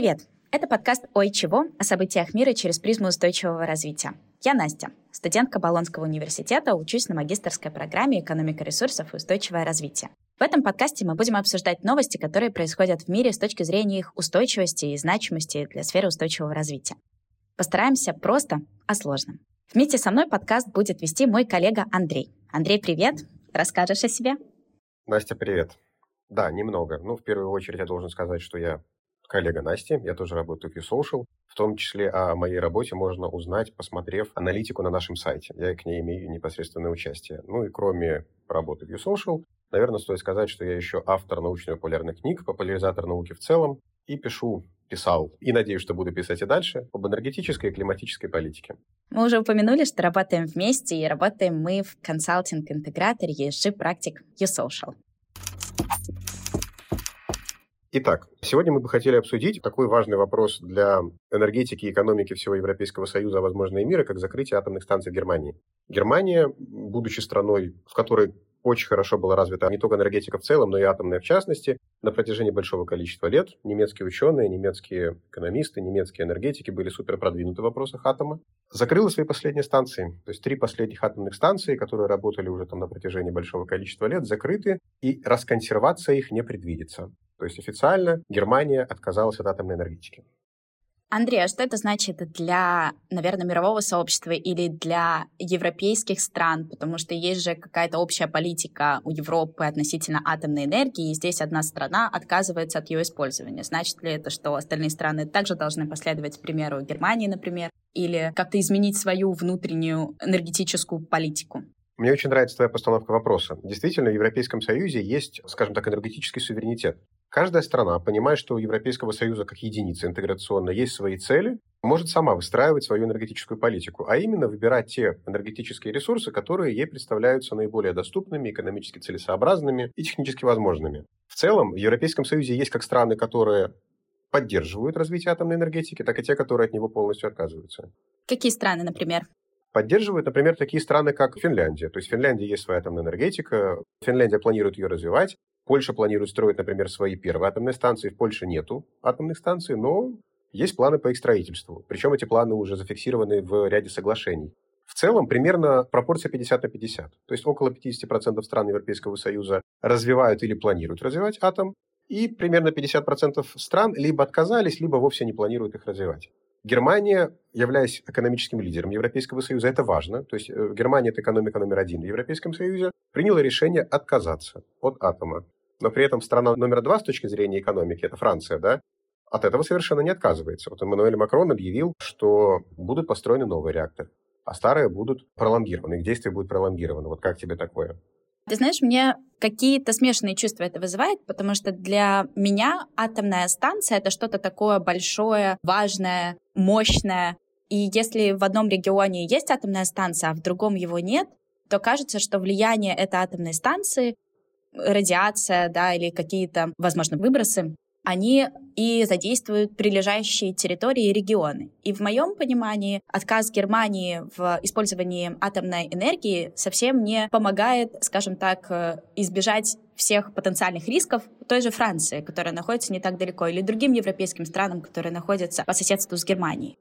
Привет! Это подкаст «Ой, чего?» о событиях мира через призму устойчивого развития. Я Настя, студентка Болонского университета, учусь на магистрской программе «Экономика ресурсов и устойчивое развитие». В этом подкасте мы будем обсуждать новости, которые происходят в мире с точки зрения их устойчивости и значимости для сферы устойчивого развития. Постараемся просто о сложном. Вместе со мной подкаст будет вести мой коллега Андрей. Андрей, привет! Расскажешь о себе? Настя, привет. Да, немного. Ну, в первую очередь я должен сказать, что я коллега Насти, я тоже работаю в YouSocial. В том числе о моей работе можно узнать, посмотрев аналитику на нашем сайте. Я к ней имею непосредственное участие. Ну и кроме работы в YouSocial, наверное, стоит сказать, что я еще автор научно-популярных книг, популяризатор науки в целом, и пишу писал, и надеюсь, что буду писать и дальше, об энергетической и климатической политике. Мы уже упомянули, что работаем вместе, и работаем мы в консалтинг-интеграторе ESG практик YouSocial. Итак, сегодня мы бы хотели обсудить такой важный вопрос для энергетики и экономики всего Европейского Союза, а возможно и мира, как закрытие атомных станций Германии. Германия, будучи страной, в которой очень хорошо была развита не только энергетика в целом, но и атомная в частности, на протяжении большого количества лет немецкие ученые, немецкие экономисты, немецкие энергетики были супер продвинуты в вопросах атома. Закрыла свои последние станции. То есть три последних атомных станции, которые работали уже там на протяжении большого количества лет, закрыты, и расконсервация их не предвидится. То есть официально Германия отказалась от атомной энергетики. Андрей, а что это значит для, наверное, мирового сообщества или для европейских стран? Потому что есть же какая-то общая политика у Европы относительно атомной энергии, и здесь одна страна отказывается от ее использования. Значит ли это, что остальные страны также должны последовать примеру Германии, например, или как-то изменить свою внутреннюю энергетическую политику? Мне очень нравится твоя постановка вопроса. Действительно, в Европейском Союзе есть, скажем так, энергетический суверенитет. Каждая страна, понимая, что у Европейского Союза как единицы интеграционно есть свои цели, может сама выстраивать свою энергетическую политику, а именно выбирать те энергетические ресурсы, которые ей представляются наиболее доступными, экономически целесообразными и технически возможными. В целом, в Европейском Союзе есть как страны, которые поддерживают развитие атомной энергетики, так и те, которые от него полностью отказываются. Какие страны, например? Поддерживают, например, такие страны, как Финляндия. То есть в Финляндии есть своя атомная энергетика, Финляндия планирует ее развивать, Польша планирует строить, например, свои первые атомные станции. В Польше нету атомных станций, но есть планы по их строительству. Причем эти планы уже зафиксированы в ряде соглашений. В целом примерно пропорция 50 на 50. То есть около 50% стран Европейского Союза развивают или планируют развивать атом, и примерно 50% стран либо отказались, либо вовсе не планируют их развивать. Германия, являясь экономическим лидером Европейского Союза, это важно. То есть э, Германия – это экономика номер один в Европейском Союзе, приняла решение отказаться от атома но при этом страна номер два с точки зрения экономики, это Франция, да, от этого совершенно не отказывается. Вот Эммануэль Макрон объявил, что будут построены новые реакторы, а старые будут пролонгированы, их действие будет пролонгировано. Вот как тебе такое? Ты знаешь, мне какие-то смешанные чувства это вызывает, потому что для меня атомная станция — это что-то такое большое, важное, мощное. И если в одном регионе есть атомная станция, а в другом его нет, то кажется, что влияние этой атомной станции радиация, да, или какие-то, возможно, выбросы, они и задействуют прилежащие территории и регионы. И в моем понимании отказ Германии в использовании атомной энергии совсем не помогает, скажем так, э, избежать всех потенциальных рисков той же Франции, которая находится не так далеко, или другим европейским странам, которые находятся по соседству с Германией.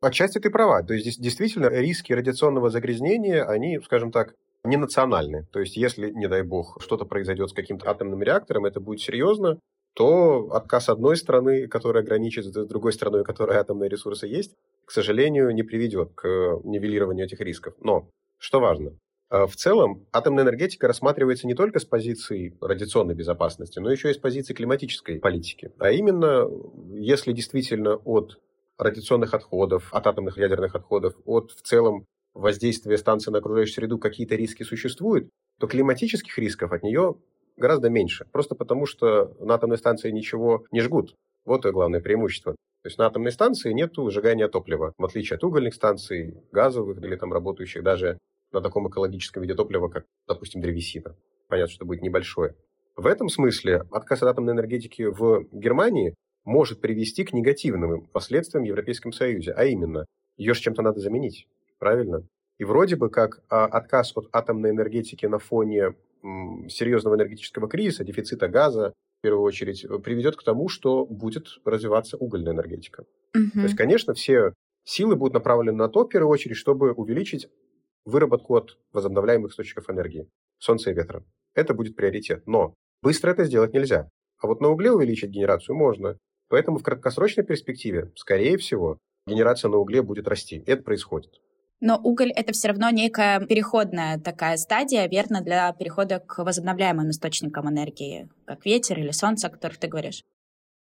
Отчасти ты права. То есть здесь действительно риски радиационного загрязнения, они, скажем так, не национальны. То есть, если, не дай бог, что-то произойдет с каким-то атомным реактором, это будет серьезно, то отказ одной страны, которая граничит с другой страной, у которой атомные ресурсы есть, к сожалению, не приведет к нивелированию этих рисков. Но, что важно, э, в целом атомная энергетика рассматривается не только с позиции радиационной безопасности, но еще и с позиции климатической политики. А именно, если действительно от радиационных отходов, от атомных ядерных отходов, от в целом воздействия станции на окружающую среду какие-то риски существуют, то климатических рисков от нее гораздо меньше. Просто потому, что на атомной станции ничего не жгут. Вот и главное преимущество. То есть на атомной станции нет сжигания топлива, в отличие от угольных станций, газовых или там работающих даже на таком экологическом виде топлива, как, допустим, древесина. Понятно, что будет небольшое. В этом смысле отказ от атомной энергетики в Германии может привести к негативным последствиям в Европейском Союзе, а именно, ее же чем-то надо заменить правильно? И вроде бы как а, отказ от атомной энергетики на фоне серьезного энергетического кризиса, дефицита газа, в первую очередь, приведет к тому, что будет развиваться угольная энергетика. Угу. То есть, конечно, все силы будут направлены на то, в первую очередь, чтобы увеличить выработку от возобновляемых источников энергии, солнца и ветра. Это будет приоритет. Но быстро это сделать нельзя. А вот на угле увеличить генерацию можно. Поэтому в краткосрочной перспективе, скорее всего, генерация на угле будет расти. Это происходит. Но уголь — это все равно некая переходная такая стадия, верно, для перехода к возобновляемым источникам энергии, как ветер или солнце, о которых ты говоришь.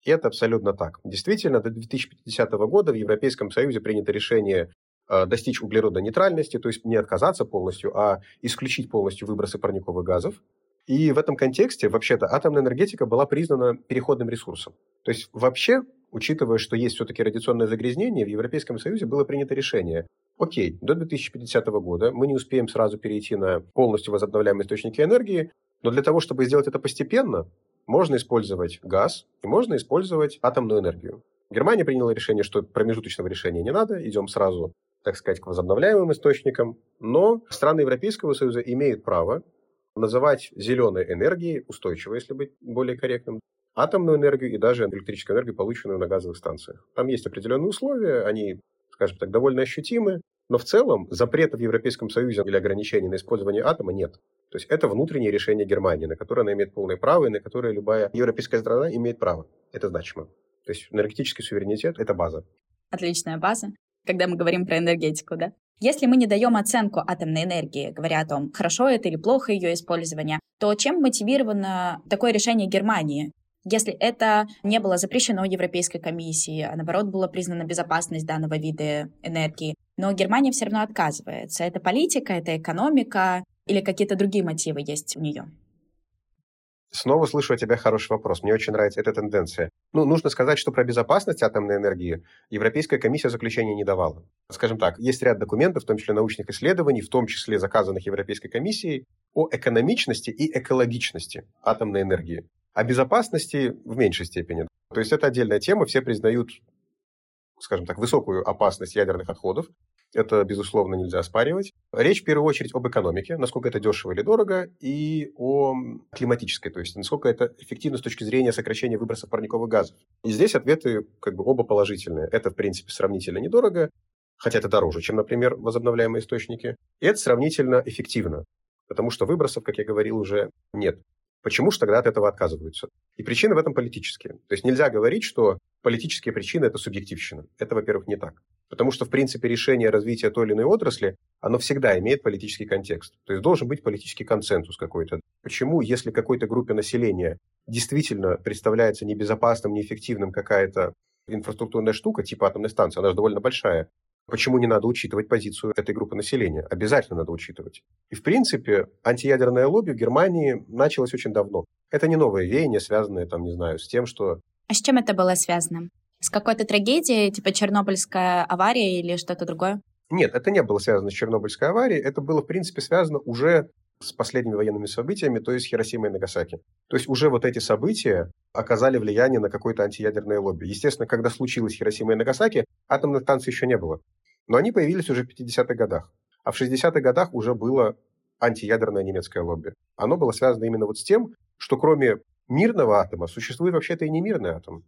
Это абсолютно так. Действительно, до 2050 года в Европейском Союзе принято решение э, достичь углеродонейтральности, то есть не отказаться полностью, а исключить полностью выбросы парниковых газов. И в этом контексте, вообще-то, атомная энергетика была признана переходным ресурсом. То есть вообще, учитывая, что есть все-таки радиационное загрязнение, в Европейском Союзе было принято решение окей, до 2050 года мы не успеем сразу перейти на полностью возобновляемые источники энергии, но для того, чтобы сделать это постепенно, можно использовать газ и можно использовать атомную энергию. Германия приняла решение, что промежуточного решения не надо, идем сразу, так сказать, к возобновляемым источникам, но страны Европейского Союза имеют право называть зеленой энергией, устойчивой, если быть более корректным, атомную энергию и даже электрическую энергию, полученную на газовых станциях. Там есть определенные условия, они скажем так, довольно ощутимы, но в целом запрета в Европейском Союзе или ограничений на использование атома нет. То есть это внутреннее решение Германии, на которое она имеет полное право и на которое любая европейская страна имеет право. Это значимо. То есть энергетический суверенитет – это база. Отличная база, когда мы говорим про энергетику, да? Если мы не даем оценку атомной энергии, говоря о том, хорошо это или плохо ее использование, то чем мотивировано такое решение Германии? Если это не было запрещено Европейской комиссией, а наоборот была признана безопасность данного вида энергии, но Германия все равно отказывается. Это политика, это экономика или какие-то другие мотивы есть у нее? Снова слышу от тебя хороший вопрос. Мне очень нравится эта тенденция. Ну, нужно сказать, что про безопасность атомной энергии Европейская комиссия заключения не давала. Скажем так, есть ряд документов, в том числе научных исследований, в том числе заказанных Европейской комиссией, о экономичности и экологичности атомной энергии. О безопасности в меньшей степени. То есть это отдельная тема, все признают, скажем так, высокую опасность ядерных отходов. Это, безусловно, нельзя оспаривать. Речь в первую очередь об экономике, насколько это дешево или дорого, и о климатической, то есть насколько это эффективно с точки зрения сокращения выбросов парниковых газов. И здесь ответы как бы оба положительные. Это, в принципе, сравнительно недорого, хотя это дороже, чем, например, возобновляемые источники. И это сравнительно эффективно, потому что выбросов, как я говорил, уже нет. Почему же тогда от этого отказываются? И причины в этом политические. То есть нельзя говорить, что политические причины – это субъективщина. Это, во-первых, не так. Потому что, в принципе, решение развития той или иной отрасли, оно всегда имеет политический контекст. То есть должен быть политический консенсус какой-то. Почему, если какой-то группе населения действительно представляется небезопасным, неэффективным какая-то инфраструктурная штука, типа атомной станции, она же довольно большая, Почему не надо учитывать позицию этой группы населения? Обязательно надо учитывать. И, в принципе, антиядерное лобби в Германии началось очень давно. Это не новое веяние, связанное, там, не знаю, с тем, что... А с чем это было связано? С какой-то трагедией, типа Чернобыльская авария или что-то другое? Нет, это не было связано с Чернобыльской аварией. Это было, в принципе, связано уже с последними военными событиями, то есть Хиросима и Нагасаки. То есть уже вот эти события оказали влияние на какое-то антиядерное лобби. Естественно, когда случилось Хиросима и Нагасаки, атомных станций еще не было. Но они появились уже в 50-х годах. А в 60-х годах уже было антиядерное немецкое лобби. Оно было связано именно вот с тем, что кроме мирного атома существует вообще-то и немирный атом.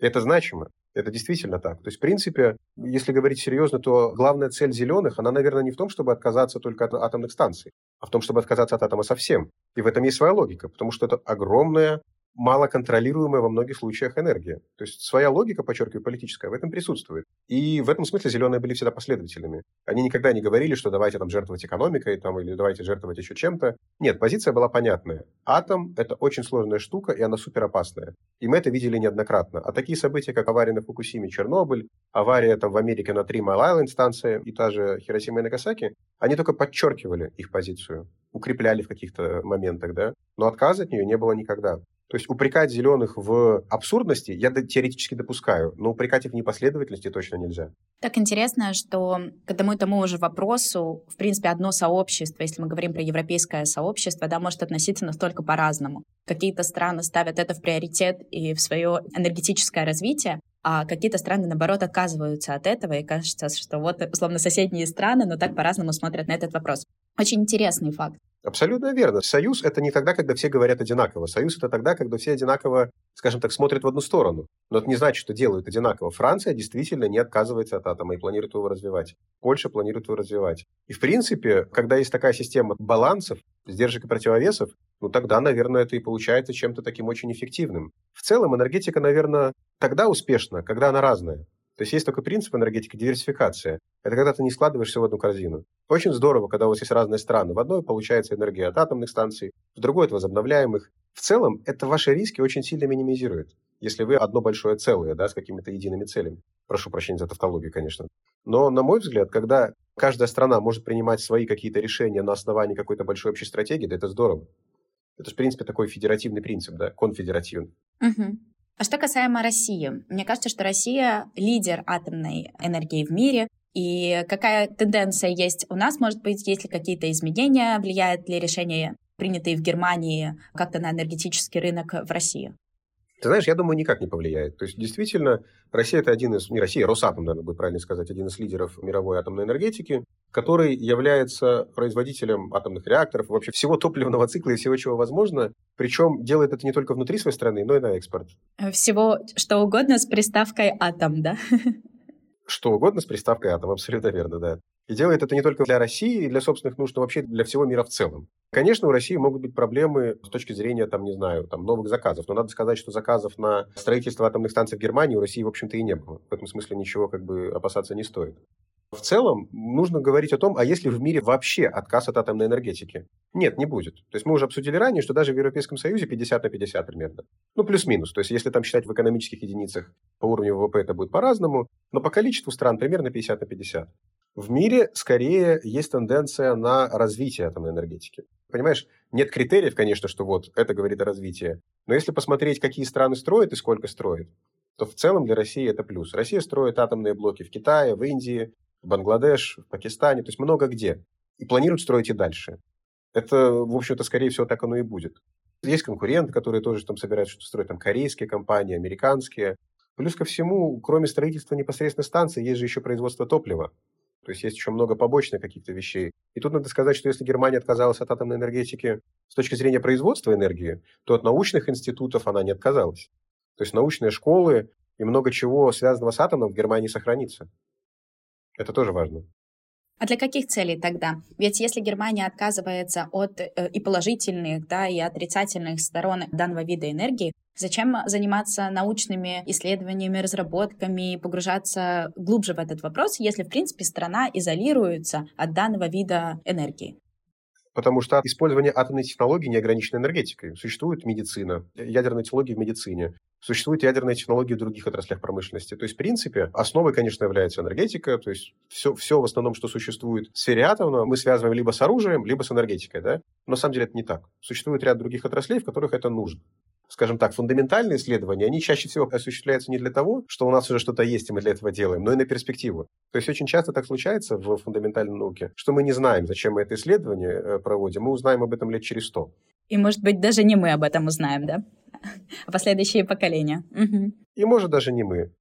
Это значимо. Это действительно так. То есть, в принципе, если говорить серьезно, то главная цель зеленых, она, наверное, не в том, чтобы отказаться только от атомных станций, а в том, чтобы отказаться от атома совсем. И в этом есть своя логика, потому что это огромная малоконтролируемая во многих случаях энергия. То есть своя логика, подчеркиваю, политическая, в этом присутствует. И в этом смысле зеленые были всегда последовательными. Они никогда не говорили, что давайте там жертвовать экономикой там, или давайте жертвовать еще чем-то. Нет, позиция была понятная. Атом — это очень сложная штука, и она супер опасная. И мы это видели неоднократно. А такие события, как авария на Фукусиме, Чернобыль, авария там в Америке на Три Майл Айленд станция и та же Хиросима и Нагасаки, они только подчеркивали их позицию, укрепляли в каких-то моментах, да, но отказа от нее не было никогда. То есть упрекать зеленых в абсурдности я теоретически допускаю, но упрекать их в непоследовательности точно нельзя. Так интересно, что к одному и тому же вопросу, в принципе, одно сообщество, если мы говорим про европейское сообщество, да, может относиться настолько по-разному. Какие-то страны ставят это в приоритет и в свое энергетическое развитие, а какие-то страны, наоборот, отказываются от этого, и кажется, что вот, условно, соседние страны, но так по-разному смотрят на этот вопрос. Очень интересный факт. Абсолютно верно. Союз – это не тогда, когда все говорят одинаково. Союз – это тогда, когда все одинаково, скажем так, смотрят в одну сторону. Но это не значит, что делают одинаково. Франция действительно не отказывается от атома и планирует его развивать. Польша планирует его развивать. И, в принципе, когда есть такая система балансов, сдержек и противовесов, ну тогда, наверное, это и получается чем-то таким очень эффективным. В целом энергетика, наверное, тогда успешна, когда она разная. То есть есть такой принцип энергетики – диверсификация. Это когда ты не складываешь все в одну корзину. Очень здорово, когда у вас есть разные страны. В одной получается энергия от атомных станций, в другой – от возобновляемых. В целом, это ваши риски очень сильно минимизирует, если вы одно большое целое, да, с какими-то едиными целями. Прошу прощения за тавтологию, конечно. Но, на мой взгляд, когда каждая страна может принимать свои какие-то решения на основании какой-то большой общей стратегии, да это здорово. Это, в принципе, такой федеративный принцип, да, конфедеративный. Угу. А что касаемо России, мне кажется, что Россия лидер атомной энергии в мире. И какая тенденция есть у нас? Может быть, есть ли какие-то изменения? Влияет ли решение, принятые в Германии, как-то на энергетический рынок в России? Ты знаешь, я думаю, никак не повлияет. То есть, действительно, Россия это один из, не Россия, Росатом, наверное, будет правильно сказать, один из лидеров мировой атомной энергетики, который является производителем атомных реакторов, вообще всего топливного цикла и всего, чего возможно. Причем делает это не только внутри своей страны, но и на экспорт. Всего что угодно с приставкой «атом», да? Что угодно с приставкой «атом», абсолютно верно, да. И делает это не только для России и для собственных нужд, но вообще для всего мира в целом. Конечно, у России могут быть проблемы с точки зрения, там, не знаю, там, новых заказов. Но надо сказать, что заказов на строительство атомных станций в Германии у России, в общем-то, и не было. В этом смысле ничего как бы опасаться не стоит. В целом, нужно говорить о том, а есть ли в мире вообще отказ от атомной энергетики? Нет, не будет. То есть мы уже обсудили ранее, что даже в Европейском Союзе 50 на 50 примерно. Ну, плюс-минус. То есть если там считать в экономических единицах по уровню ВВП, это будет по-разному, но по количеству стран примерно 50 на 50. В мире скорее есть тенденция на развитие атомной энергетики. Понимаешь, нет критериев, конечно, что вот это говорит о развитии. Но если посмотреть, какие страны строят и сколько строят, то в целом для России это плюс. Россия строит атомные блоки в Китае, в Индии, Бангладеш, в Пакистане, то есть много где. И планируют строить и дальше. Это, в общем-то, скорее всего, так оно и будет. Есть конкуренты, которые тоже там собираются что-то строить, там корейские компании, американские. Плюс ко всему, кроме строительства непосредственно станции, есть же еще производство топлива. То есть есть еще много побочных каких-то вещей. И тут надо сказать, что если Германия отказалась от атомной энергетики с точки зрения производства энергии, то от научных институтов она не отказалась. То есть научные школы и много чего связанного с атомом в Германии сохранится. Это тоже важно. А для каких целей тогда? Ведь если Германия отказывается от э, и положительных, да, и отрицательных сторон данного вида энергии, зачем заниматься научными исследованиями, разработками, погружаться глубже в этот вопрос, если, в принципе, страна изолируется от данного вида энергии? Потому что использование атомной технологии не ограничено энергетикой. Существует медицина, ядерные технологии в медицине. Существуют ядерные технологии в других отраслях промышленности. То есть, в принципе, основой, конечно, является энергетика. То есть, все, все в основном, что существует в сфере атома, мы связываем либо с оружием, либо с энергетикой. Да? Но на самом деле это не так. Существует ряд других отраслей, в которых это нужно скажем так, фундаментальные исследования, они чаще всего осуществляются не для того, что у нас уже что-то есть, и мы для этого делаем, но и на перспективу. То есть очень часто так случается в фундаментальной науке, что мы не знаем, зачем мы это исследование э, проводим, мы узнаем об этом лет через сто. И, может быть, даже не мы об этом узнаем, да? А последующие поколения. Угу. И, может, даже не мы.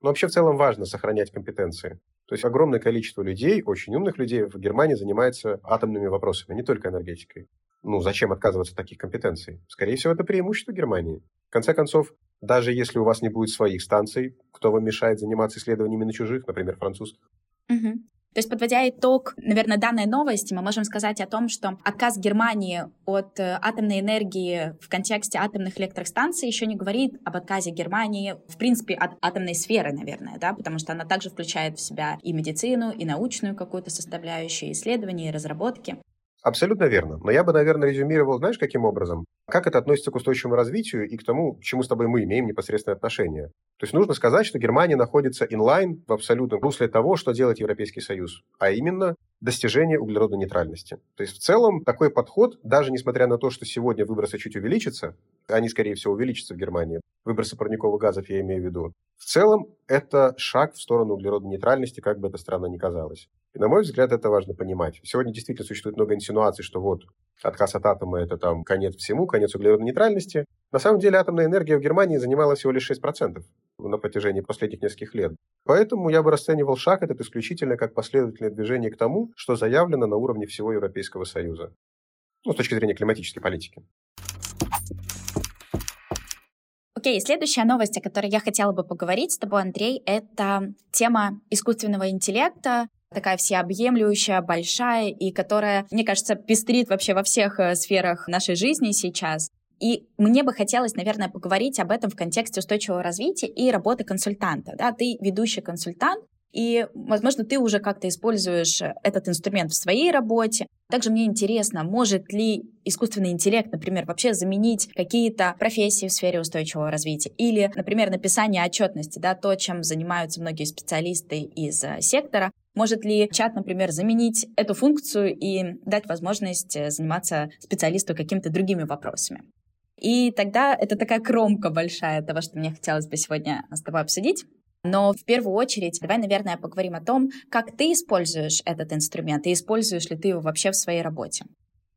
Но вообще в целом важно сохранять компетенции. То есть огромное количество людей, очень умных людей в Германии занимается атомными вопросами, не только энергетикой. Ну, зачем отказываться от таких компетенций? Скорее всего, это преимущество Германии. В конце концов, даже если у вас не будет своих станций, кто вам мешает заниматься исследованиями на чужих, например, французских? Угу. То есть, подводя итог, наверное, данной новости, мы можем сказать о том, что отказ Германии от э, атомной энергии в контексте атомных электростанций еще не говорит об отказе Германии, в принципе, от атомной сферы, наверное, да, потому что она также включает в себя и медицину, и научную какую-то составляющую, исследования, и разработки. Абсолютно верно. Но я бы, наверное, резюмировал, знаешь, каким образом? Как это относится к устойчивому развитию и к тому, к чему с тобой мы имеем непосредственное отношение? То есть нужно сказать, что Германия находится инлайн в абсолютном русле того, что делает Европейский Союз, а именно достижение углеродной нейтральности. То есть в целом такой подход, даже несмотря на то, что сегодня выбросы чуть увеличатся, они, скорее всего, увеличатся в Германии, выбросы парниковых газов я имею в виду, в целом это шаг в сторону углеродной нейтральности, как бы это странно ни казалось. И, на мой взгляд, это важно понимать. Сегодня действительно существует много инсинуаций, что вот отказ от атома – это там конец всему, конец углеродной нейтральности. На самом деле атомная энергия в Германии занимала всего лишь 6% на протяжении последних нескольких лет. Поэтому я бы расценивал шаг этот исключительно как последовательное движение к тому, что заявлено на уровне всего Европейского Союза. ну, с точки зрения климатической политики. Окей, okay, следующая новость, о которой я хотела бы поговорить с тобой, Андрей, это тема искусственного интеллекта, такая всеобъемлющая, большая, и которая, мне кажется, пестрит вообще во всех э, сферах нашей жизни сейчас. И мне бы хотелось, наверное, поговорить об этом в контексте устойчивого развития и работы консультанта. Да? Ты ведущий консультант, и, возможно, ты уже как-то используешь этот инструмент в своей работе. Также мне интересно, может ли искусственный интеллект, например, вообще заменить какие-то профессии в сфере устойчивого развития? Или, например, написание отчетности, да, то, чем занимаются многие специалисты из э, сектора. Может ли чат, например, заменить эту функцию и дать возможность э, заниматься специалисту какими-то другими вопросами? И тогда это такая кромка большая того, что мне хотелось бы сегодня с тобой обсудить. Но в первую очередь давай, наверное, поговорим о том, как ты используешь этот инструмент и используешь ли ты его вообще в своей работе.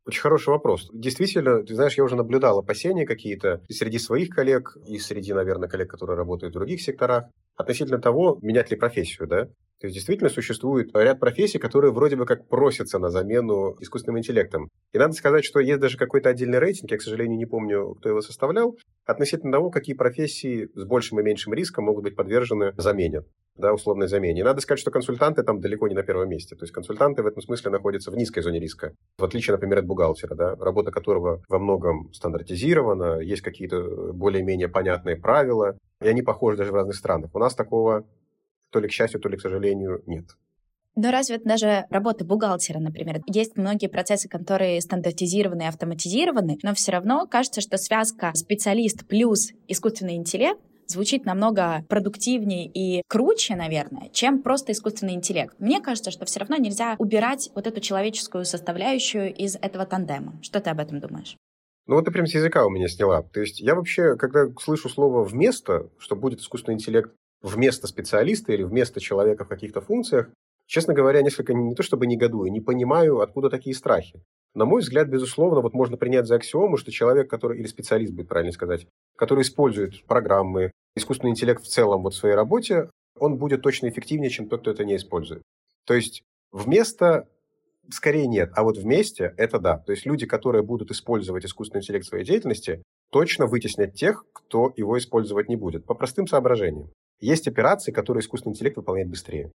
Очень хороший вопрос. Действительно, ты знаешь, я уже наблюдал опасения какие-то среди своих коллег, и среди, наверное, коллег, которые работают в других секторах, относительно того, менять ли профессию, да? То есть действительно существует ряд профессий, которые вроде бы как просятся на замену искусственным интеллектом. И надо сказать, что есть даже какой-то отдельный рейтинг, я, к сожалению, не помню, кто его составлял, относительно того, какие профессии с большим и меньшим риском могут быть подвержены замене да, условной замене. И надо сказать, что консультанты там далеко не на первом месте. То есть консультанты в этом смысле находятся в низкой зоне риска. В отличие, например, от бухгалтера, да, работа которого во многом стандартизирована, есть какие-то более-менее понятные правила, и они похожи даже в разных странах. У нас такого то ли к счастью, то ли к сожалению нет. Но разве даже работа бухгалтера, например, есть многие процессы, которые стандартизированы и автоматизированы, но все равно кажется, что связка специалист плюс искусственный интеллект звучит намного продуктивнее и круче, наверное, чем просто искусственный интеллект. Мне кажется, что все равно нельзя убирать вот эту человеческую составляющую из этого тандема. Что ты об этом думаешь? Ну вот ты прям с языка у меня сняла. То есть я вообще, когда слышу слово «вместо», что будет искусственный интеллект вместо специалиста или вместо человека в каких-то функциях, честно говоря, несколько не то чтобы негодую, не понимаю, откуда такие страхи. На мой взгляд, безусловно, вот можно принять за аксиому, что человек, который, или специалист, будет правильно сказать, который использует программы, искусственный интеллект в целом вот в своей работе, он будет точно эффективнее, чем тот, кто это не использует. То есть вместо скорее нет, а вот вместе это да. То есть люди, которые будут использовать искусственный интеллект в своей деятельности, точно вытеснят тех, кто его использовать не будет, по простым соображениям. Есть операции, которые искусственный интеллект выполняет быстрее.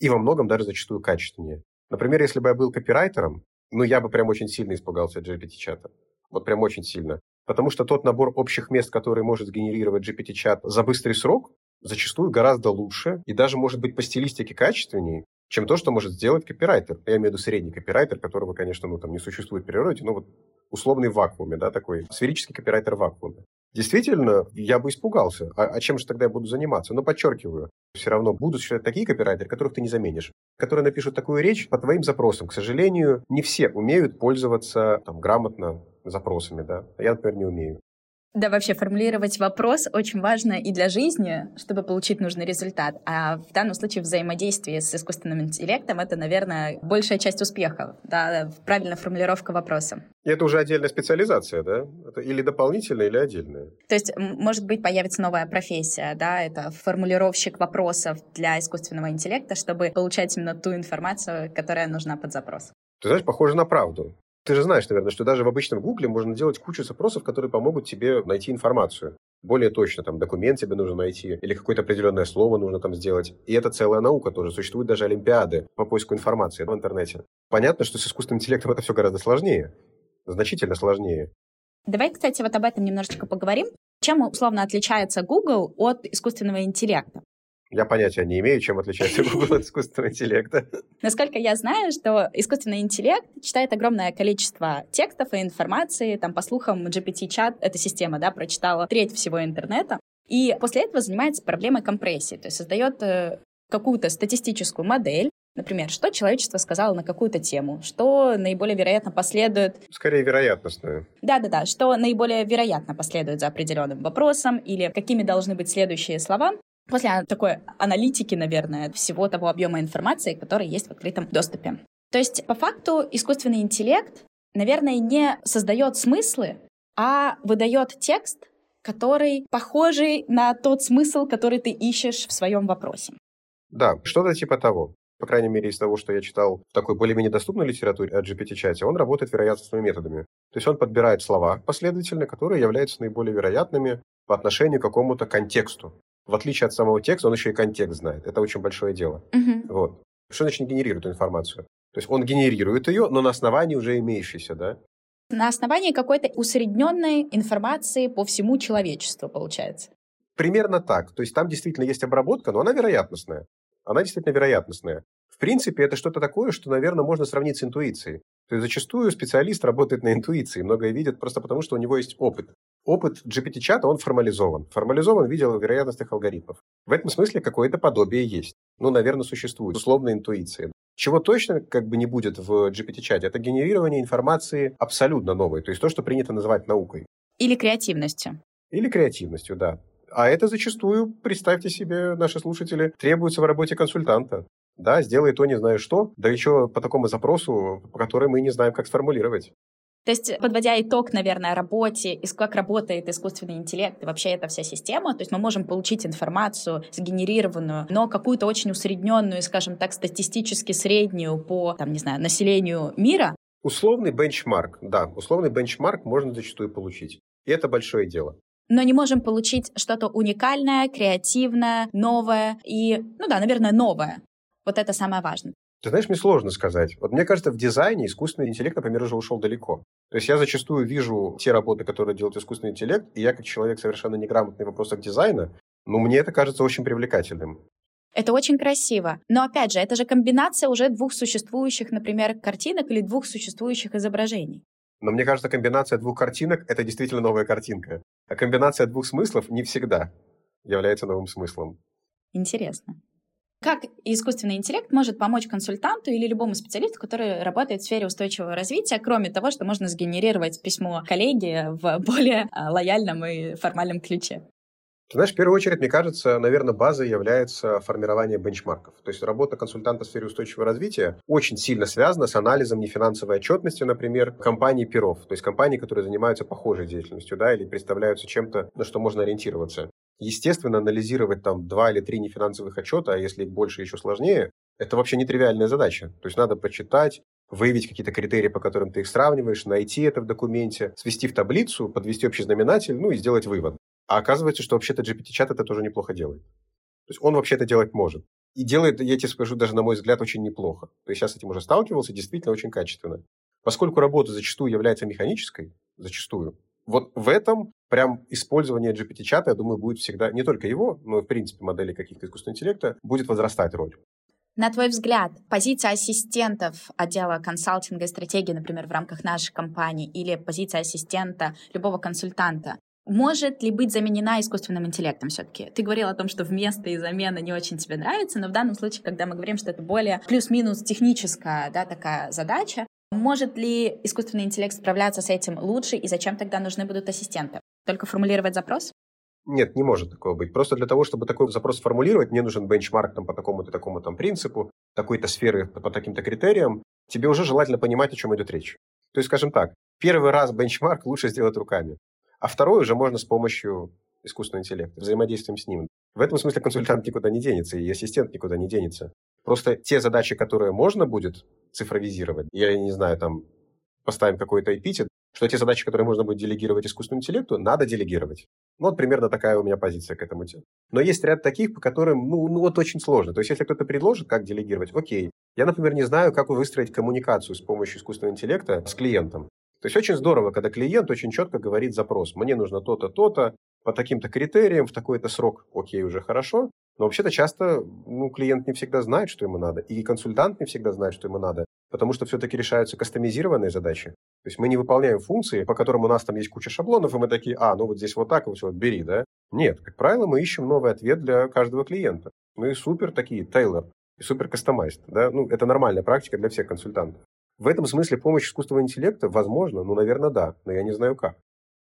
И во многом даже зачастую качественнее. Например, если бы я был копирайтером, ну, я бы прям очень сильно испугался GPT-чата. Вот прям очень сильно. Потому что тот набор общих мест, который может сгенерировать GPT-чат за быстрый срок, зачастую гораздо лучше и даже может быть по стилистике качественнее, чем то, что может сделать копирайтер. Я имею в виду средний копирайтер, которого, конечно, ну, там не существует в природе, но вот условный в вакууме, да, такой сферический копирайтер в вакууме. Действительно, я бы испугался. А, а чем же тогда я буду заниматься? Но подчеркиваю, все равно будут существовать такие копирайтеры, которых ты не заменишь, которые напишут такую речь по твоим запросам. К сожалению, не все умеют пользоваться там, грамотно запросами, да. Я, например, не умею. Да, вообще формулировать вопрос очень важно и для жизни, чтобы получить нужный результат. А в данном случае взаимодействие с искусственным интеллектом — это, наверное, большая часть успеха, да, правильная формулировка вопроса. И это уже отдельная специализация, да? Это или дополнительная, или отдельная. То есть, может быть, появится новая профессия, да, это формулировщик вопросов для искусственного интеллекта, чтобы получать именно ту информацию, которая нужна под запрос. Ты знаешь, похоже на правду. Ты же знаешь, наверное, что даже в обычном Гугле можно делать кучу запросов, которые помогут тебе найти информацию. Более точно, там, документ тебе нужно найти, или какое-то определенное слово нужно там сделать. И это целая наука тоже. Существуют даже олимпиады по поиску информации в интернете. Понятно, что с искусственным интеллектом это все гораздо сложнее. Значительно сложнее. Давай, кстати, вот об этом немножечко поговорим. Чем условно отличается Google от искусственного интеллекта? Я понятия не имею, чем отличается Google от искусственного интеллекта. Насколько я знаю, что искусственный интеллект читает огромное количество текстов и информации. Там, по слухам, GPT-чат, эта система, да, прочитала треть всего интернета. И после этого занимается проблемой компрессии. То есть создает э, какую-то статистическую модель, Например, что человечество сказало на какую-то тему, что наиболее вероятно последует... Скорее вероятностное. Да-да-да, что наиболее вероятно последует за определенным вопросом, или какими должны быть следующие слова, после такой аналитики, наверное, всего того объема информации, который есть в открытом доступе. То есть, по факту, искусственный интеллект, наверное, не создает смыслы, а выдает текст, который похожий на тот смысл, который ты ищешь в своем вопросе. Да, что-то типа того. по крайней мере, из того, что я читал в такой более-менее доступной литературе о GPT-чате, он работает вероятностными методами. То есть он подбирает слова последовательно, которые являются наиболее вероятными по отношению к какому-то контексту. В отличие от самого текста, он еще и контекст знает. Это очень большое дело. Мгм. Вот. Что значит генерирует эту информацию? То есть он генерирует ее, но на основании уже имеющейся, да? На основании какой-то усредненной информации по всему человечеству, получается. Примерно так. То есть там действительно есть обработка, но она вероятностная. Она действительно вероятностная. В принципе, это что-то такое, что, наверное, можно сравнить с интуицией. То есть зачастую специалист работает на интуиции, многое видит просто потому, что у него есть опыт. Опыт GPT-чата, он формализован. Формализован в виде вероятностных алгоритмов. В этом смысле какое-то подобие есть. Ну, наверное, существует. Условная интуиция. Чего точно как бы не будет в GPT-чате, это генерирование информации абсолютно новой. То есть то, что принято называть наукой. Или креативностью. Или креативностью, да. А это зачастую, представьте себе, наши слушатели, требуется в работе консультанта. Да, сделай то, не знаю что, да еще по такому запросу, по которому мы не знаем, как сформулировать. То есть, подводя итог, наверное, работе, как работает искусственный интеллект и вообще эта вся система, то есть мы можем получить информацию сгенерированную, но какую-то очень усредненную, скажем так, статистически среднюю по, там, не знаю, населению мира. Условный бенчмарк, да, условный бенчмарк можно зачастую получить. И это большое дело но не можем получить что-то уникальное, креативное, новое и, ну да, наверное, новое. Вот это самое важное. Ты знаешь, мне сложно сказать. Вот мне кажется, в дизайне искусственный интеллект, например, уже ушел далеко. То есть я зачастую вижу те работы, которые делает искусственный интеллект, и я как человек совершенно неграмотный в вопросах дизайна, ну, мне это кажется очень привлекательным. Это очень красиво. Но опять же, это же комбинация уже двух существующих, например, картинок или двух существующих изображений. Но мне кажется, комбинация двух картинок – это действительно новая картинка. А комбинация двух смыслов не всегда является новым смыслом. Интересно. Как искусственный интеллект может помочь консультанту или любому специалисту, который работает в сфере устойчивого развития, кроме того, что можно сгенерировать письмо коллеге в более а, лояльном и формальном ключе? Ты знаешь, в первую очередь, мне кажется, наверное, базой является формирование бенчмарков. То есть работа консультанта в сфере устойчивого развития очень сильно связана с анализом нефинансовой отчетности, например, компаний перов, то есть компаний, которые занимаются похожей деятельностью, да, или представляются чем-то, на что можно ориентироваться. Естественно, анализировать там два или три нефинансовых отчета, а если больше, еще сложнее, это вообще нетривиальная задача. То есть надо почитать, выявить какие-то критерии, по которым ты их сравниваешь, найти это в документе, свести в таблицу, подвести общий знаменатель, ну и сделать вывод. А оказывается, что вообще-то GPT-чат это тоже неплохо делает. То есть он вообще это делать может. И делает, я тебе скажу, даже на мой взгляд, очень неплохо. То есть я с этим уже сталкивался, действительно очень качественно. Поскольку работа зачастую является механической, зачастую, вот в этом прям использование GPT-чата, я думаю, будет всегда, не только его, но и, в принципе, модели каких-то искусственного интеллекта, будет возрастать роль. На твой взгляд, позиция ассистентов отдела консалтинга и стратегии, например, в рамках нашей компании, или позиция ассистента любого консультанта, может ли быть заменена искусственным интеллектом все-таки? Ты говорил о том, что вместо и замена не очень тебе нравится, но в данном случае, когда мы говорим, что это более плюс-минус техническая да, такая задача, может ли искусственный интеллект справляться с этим лучше, и зачем тогда нужны будут ассистенты? Только формулировать запрос? Нет, не может такого быть. Просто для того, чтобы такой запрос сформулировать, мне нужен бенчмарк там, по такому-то такому там принципу, такой-то сферы по таким-то критериям. Тебе уже желательно понимать, о чем идет речь. То есть, скажем так, первый раз бенчмарк лучше сделать руками, а второй уже можно с помощью искусственного интеллекта, взаимодействием с ним. В этом смысле консультант никуда не денется, и ассистент никуда не денется. Просто те задачи, которые можно будет цифровизировать, я не знаю, там, поставим какой-то эпитет, что те задачи, которые можно будет делегировать искусственному интеллекту, надо делегировать. Ну, вот примерно такая у меня позиция к этому делу. Но есть ряд таких, по которым, ну, ну, вот очень сложно. То есть, если кто-то предложит, как делегировать, окей. Я, например, не знаю, как выстроить коммуникацию с помощью искусственного интеллекта с клиентом. То есть, очень здорово, когда клиент очень четко говорит запрос. Мне нужно то-то, то-то, по таким-то критериям, в такой-то срок, окей, уже хорошо. Но вообще-то часто ну, клиент не всегда знает, что ему надо, и консультант не всегда знает, что ему надо, потому что все-таки решаются кастомизированные задачи. То есть мы не выполняем функции, по которым у нас там есть куча шаблонов, и мы такие, а, ну вот здесь вот так, вот, вот бери, да? Нет, как правило, мы ищем новый ответ для каждого клиента. Мы супер такие, тейлор, и супер кастомайзд, да? Ну, это нормальная практика для всех консультантов. В этом смысле помощь искусственного интеллекта возможно, ну, наверное, да, но я не знаю как.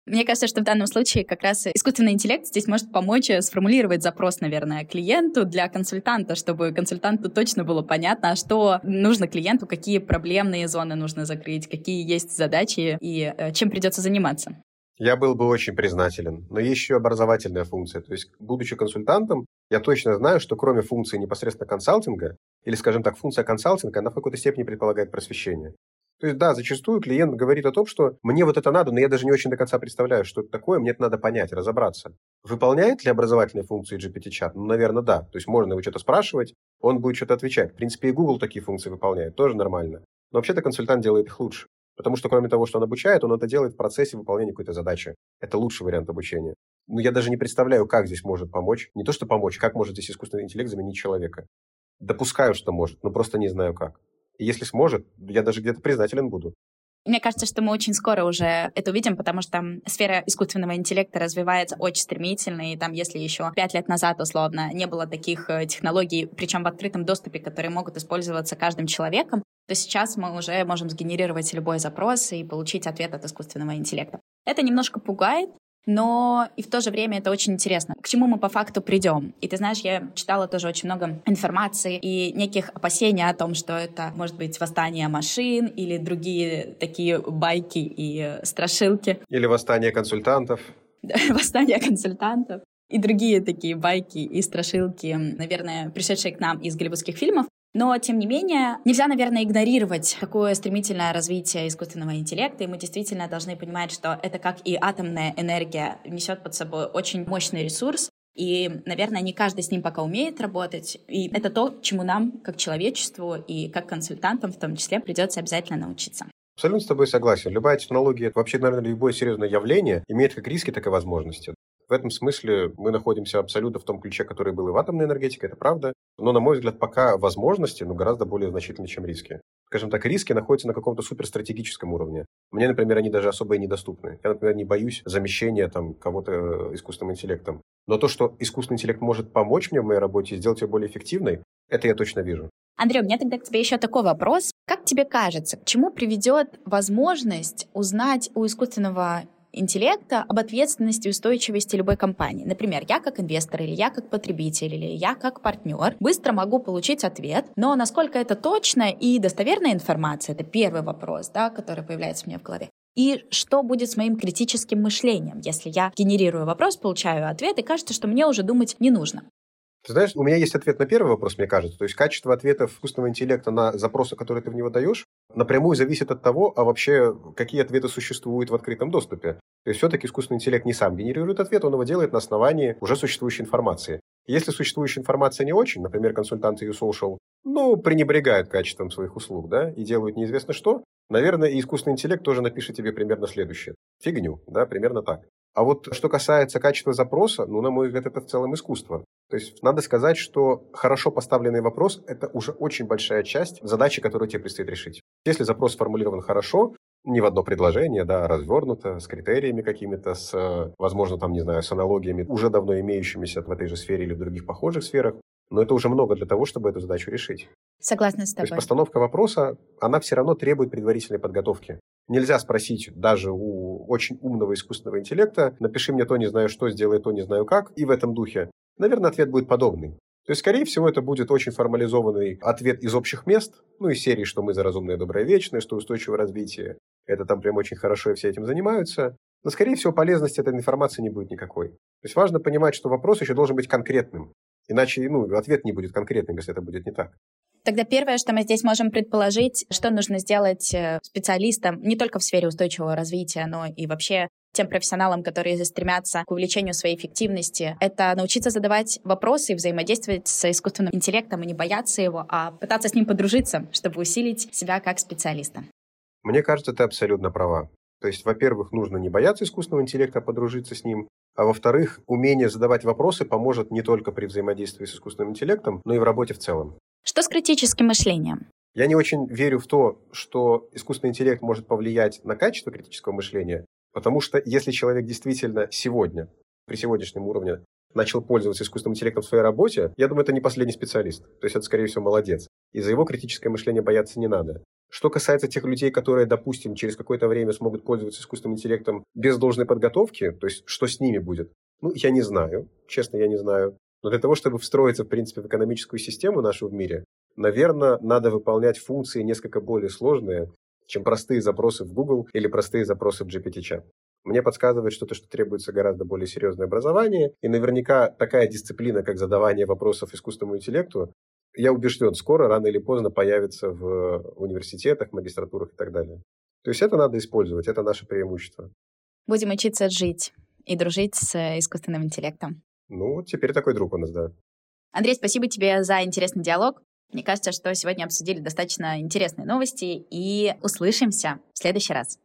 Мне кажется, что в данном случае как раз искусственный интеллект здесь может помочь э, сформулировать запрос, наверное, клиенту для консультанта, чтобы консультанту точно было понятно, а что нужно клиенту, какие проблемные зоны нужно закрыть, какие есть задачи и э, чем придется заниматься. Я был бы очень признателен. Но есть еще образовательная функция. То есть, будучи консультантом, я точно знаю, что кроме функции непосредственно консалтинга, или, скажем так, функция консалтинга, она в какой-то степени предполагает просвещение. То есть, да, зачастую клиент говорит о том, что мне вот это надо, но я даже не очень до конца представляю, что это такое, мне это надо понять, разобраться. Выполняет ли образовательные функции GPT-чат? Ну, наверное, да. То есть можно его что-то спрашивать, он будет что-то отвечать. В принципе, и Google такие функции выполняет, тоже нормально. Но вообще-то консультант делает их лучше. Потому что кроме того, что он обучает, он это делает в процессе выполнения какой-то задачи. Это лучший вариант обучения. Но я даже не представляю, как здесь может помочь. Не то, что помочь, как может здесь искусственный интеллект заменить человека. Допускаю, что может, но просто не знаю как. Если сможет, я даже где-то признателен буду. Мне кажется, что мы очень скоро уже это увидим, потому что сфера искусственного интеллекта развивается очень стремительно, и там, если еще пять лет назад, условно, не было таких э, технологий, причем в открытом доступе, которые могут использоваться каждым человеком, то сейчас мы уже можем сгенерировать любой запрос и получить ответ от искусственного интеллекта. Это немножко пугает, но и в то же время это очень интересно. К чему мы по факту придем? И ты знаешь, я читала тоже очень много информации и неких опасений о том, что это может быть восстание машин или другие такие байки и страшилки. Или восстание консультантов. восстание консультантов и другие такие байки и страшилки, наверное, пришедшие к нам из голливудских фильмов. Но, тем не менее, нельзя, наверное, игнорировать такое стремительное развитие искусственного интеллекта, и мы действительно должны понимать, что это как и атомная энергия несет под собой очень мощный ресурс, и, наверное, не каждый с ним пока умеет работать. И это то, чему нам, как человечеству и как консультантам в том числе, придется обязательно научиться. Абсолютно с тобой согласен. Любая технология, вообще, наверное, любое серьезное явление имеет как риски, так и возможности. В этом смысле мы находимся абсолютно в том ключе, который был и в атомной энергетике, это правда. Но, на мой взгляд, пока возможности, ну, гораздо более значительны, чем риски. Скажем так, риски находятся на каком-то суперстратегическом уровне. Мне, например, они даже особо и недоступны. Я, например, не боюсь замещения там кого-то э, искусственным интеллектом. Но то, что искусственный интеллект может помочь мне в моей работе и сделать ее более эффективной, это я точно вижу. Андрей, у меня тогда к тебе еще такой вопрос. Как тебе кажется, к чему приведет возможность узнать у искусственного интеллекта об ответственности и устойчивости любой компании. Например, я как инвестор или я как потребитель или я как партнер быстро могу получить ответ, но насколько это точно и достоверная информация, это первый вопрос, да, который появляется у меня в голове. И что будет с моим критическим мышлением, если я генерирую вопрос, получаю ответ, и кажется, что мне уже думать не нужно. Ты знаешь, у меня есть ответ на первый вопрос, мне кажется. То есть качество ответов искусственного интеллекта на запросы, которые ты в него даешь, напрямую зависит от того, а вообще какие ответы существуют в открытом доступе. То есть все-таки искусственный интеллект не сам генерирует ответ, он его делает на основании уже существующей информации. Если существующая информация не очень, например, консультанты YouSocial, ну, пренебрегают качеством своих услуг, да, и делают неизвестно что, наверное, и искусственный интеллект тоже напишет тебе примерно следующее. Фигню, да, примерно так. А вот что касается качества запроса, ну, на мой взгляд, это в целом искусство. То есть надо сказать, что хорошо поставленный вопрос – это уже очень большая часть задачи, которую тебе предстоит решить. Если запрос сформулирован хорошо, не в одно предложение, да, а развернуто, с критериями какими-то, с, возможно, там, не знаю, с аналогиями, уже давно имеющимися в этой же сфере или в других похожих сферах, но это уже много для того, чтобы эту задачу решить. Согласна с тобой. То есть постановка вопроса, она все равно требует предварительной подготовки. Нельзя спросить даже у очень умного искусственного интеллекта, напиши мне то, не знаю что, сделай то, не знаю как, и в этом духе. Наверное, ответ будет подобный. То есть, скорее всего, это будет очень формализованный ответ из общих мест, ну, из серии, что мы за разумное, доброе, вечное, что устойчивое развитие. Это там прям очень хорошо, и все этим занимаются. Но, скорее всего, полезности этой информации не будет никакой. То есть важно понимать, что вопрос еще должен быть конкретным. Иначе ну, ответ не будет конкретным, если это будет не так. Тогда первое, что мы здесь можем предположить, что нужно сделать э, специалистам не только в сфере устойчивого развития, но и вообще тем профессионалам, которые стремятся к увеличению своей эффективности, это научиться задавать вопросы и взаимодействовать с искусственным интеллектом и не бояться его, а пытаться с ним подружиться, чтобы усилить себя как специалиста. Мне кажется, ты абсолютно права. То есть, во-первых, нужно не бояться искусственного интеллекта, а подружиться с ним. А во-вторых, умение задавать вопросы поможет не только при взаимодействии с искусственным интеллектом, но и в работе в целом. Что с критическим мышлением? Я не очень верю в то, что искусственный интеллект может повлиять на качество критического мышления, потому что если человек действительно сегодня, при сегодняшнем уровне, начал пользоваться искусственным интеллектом в своей работе, я думаю, это не последний специалист. То есть это, скорее всего, молодец. И за его критическое мышление бояться не надо. Что касается тех людей, которые, допустим, через какое-то время смогут пользоваться искусственным интеллектом без должной подготовки, то есть что с ними будет, ну, я не знаю. Честно, я не знаю. Но для того, чтобы встроиться, в принципе, в экономическую систему нашу в мире, наверное, надо выполнять функции несколько более сложные, чем простые запросы в Google или простые запросы в GPT-чат. мне подсказывает что-то, что требуется гораздо более серьезное образование, и наверняка такая дисциплина, как задавание вопросов искусственному интеллекту, я убежден, скоро, рано или поздно появится в университетах, магистратурах и так далее. То есть это надо использовать, это наше преимущество. Будем учиться жить и дружить с искусственным интеллектом. Ну, теперь такой друг у нас, да. Андрей, спасибо тебе за интересный диалог. Мне кажется, что сегодня обсудили достаточно интересные новости и услышимся в следующий раз.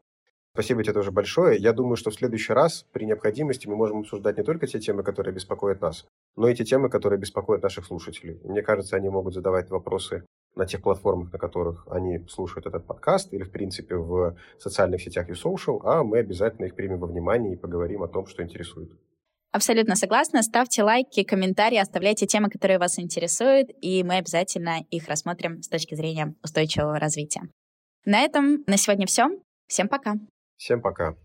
Спасибо тебе тоже большое. Я думаю, что в следующий раз при необходимости мы можем обсуждать не только те темы, которые беспокоят нас, но и те темы, которые беспокоят наших слушателей. Мне кажется, они могут задавать вопросы на тех платформах, на которых они слушают этот подкаст, или, в принципе, в социальных сетях и social, а мы обязательно их примем во внимание и поговорим о том, что интересует. Абсолютно согласна. Ставьте лайки, комментарии, оставляйте темы, которые вас интересуют, и мы обязательно их рассмотрим с точки зрения устойчивого развития. На этом на сегодня все. Всем пока. Всем пока.